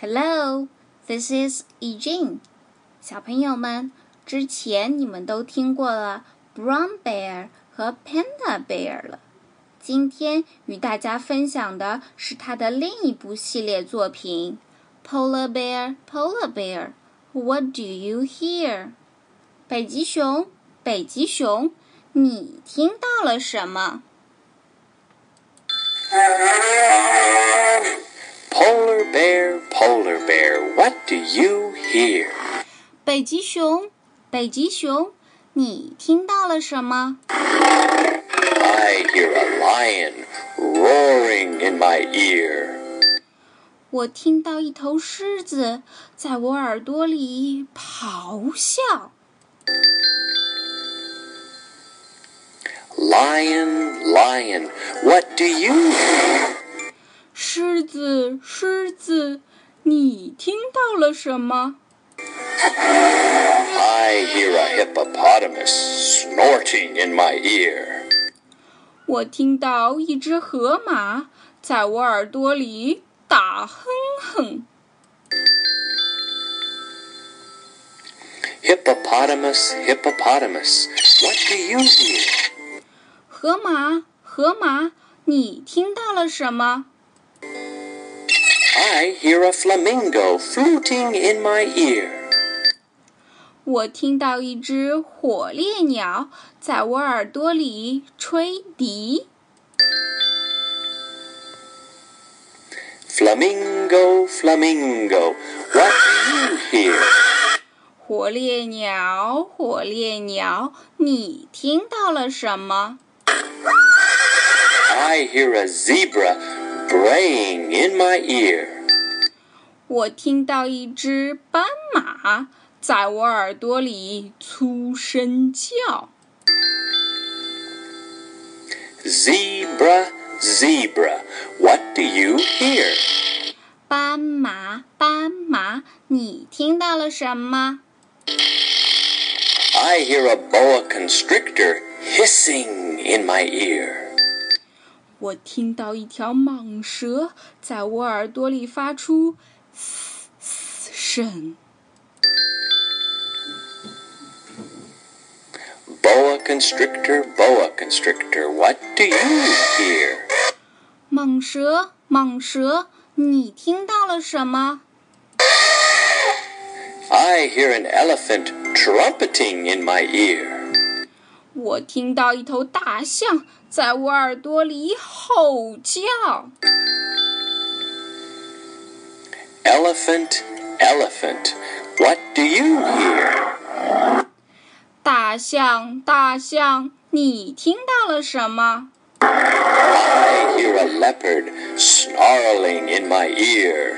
Hello, this is e j e n 小朋友们，之前你们都听过了 Brown Bear 和 Panda Bear 了。今天与大家分享的是他的另一部系列作品 Polar Bear, Polar Bear, What do you hear？北极熊，北极熊，你听到了什么 ？Polar bear, polar bear, what do you hear? 北极熊，北极熊，你听到了什么？I hear a lion roaring in my ear. 我听到一头狮子在我耳朵里咆哮。Lion, lion, what do you hear? 狮子，狮子，你听到了什么？I hear a hippopotamus snorting in my ear. 我听到一只河马在我耳朵里打哼哼。Hippopotamus, hippopotamus, what do you hear? 河马，河马，你听到了什么 ？I hear a flamingo fluting in my ear. 我听到一只火烈鸟在我耳朵里吹笛。Flamingo, flamingo, what do you hear? 火烈鸟，火烈鸟，你听到了什么？I hear a zebra braying in my ear. 我听到一只斑马在我耳朵里粗声叫。Zebra, zebra, what do you hear? 斑马，斑马，你听到了什么？I hear a boa constrictor hissing in my ear. 我听到一条蟒蛇在我耳朵里发出嘶嘶声。Boa constrictor, boa constrictor, what do you hear? 蟒蛇，蟒蛇，你听到了什么？I hear an elephant trumpeting in my ear. 我听到一头大象。在我耳朵里吼叫。Elephant, elephant, what do you hear? 大象，大象，你听到了什么？I hear a leopard snarling in my ear.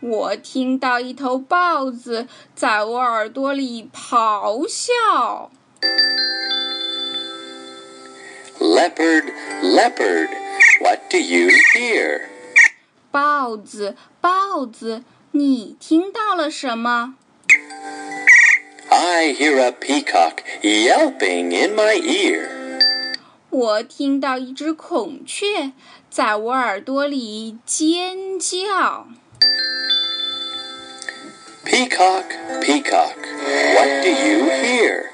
我听到一头豹子在我耳朵里咆哮。Leopard, leopard, what do you hear? 豹子，豹子，你听到了什么？I hear a peacock yelping in my ear. 我听到一只孔雀在我耳朵里尖叫。Peacock, peacock, what do you hear?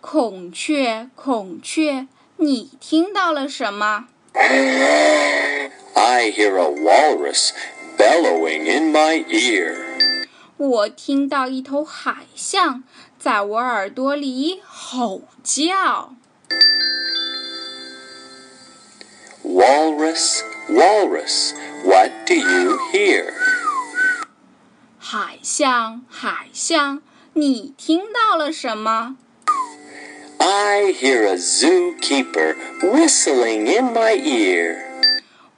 孔雀，孔雀。 你听到了什么？I hear a walrus bellowing in my ear. 我听到一头海象在我耳朵里吼叫。Walrus, walrus, what do you hear? 海象，海象，你听到了什么 ？I hear a zookeeper whistling in my ear.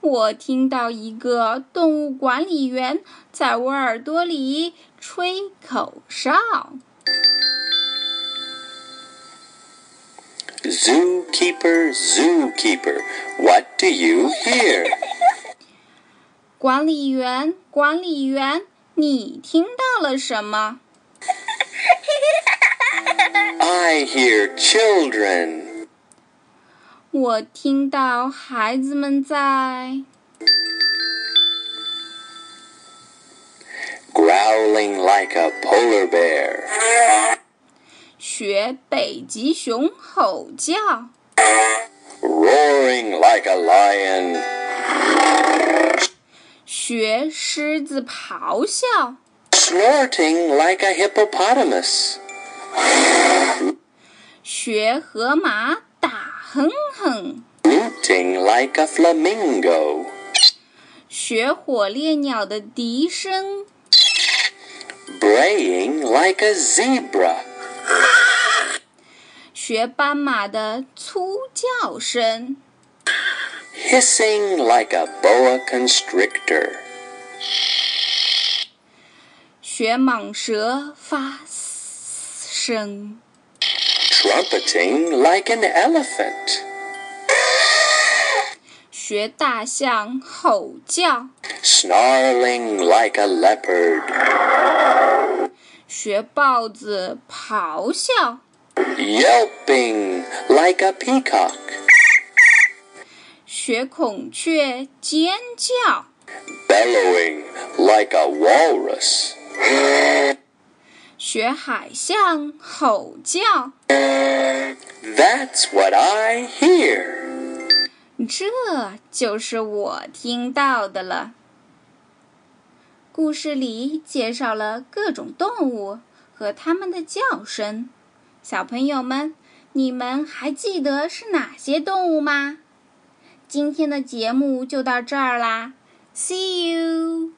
我听到一个动物管理员在我耳朵里吹口哨。Zookeeper, zookeeper, what do you hear? 管理员，管理员，你听到了什么 ？I hear children. 我听到孩子们在。 growling like a polar bear. 学北极熊吼叫， Roaring like a lion. 学狮子咆哮， Snorting like a hippopotamus. 学河马打哼哼，Hooting like a flamingo. 学火烈鸟的笛声，Braying like a zebra. 学斑马的粗叫声，Hissing like a boa constrictor. 学蟒蛇发嘶声， Trumpeting like an elephant. 学大象吼叫， Snarling like a leopard. 学豹子咆哮， Yelping like a peacock. 学孔雀尖叫， Bellowing like a walrus. 学海象吼叫。That's what I hear. 这就是我听到的了。故事里介绍了各种动物和它们的叫声。小朋友们，你们还记得是哪些动物吗？今天的节目就到这儿啦，See you。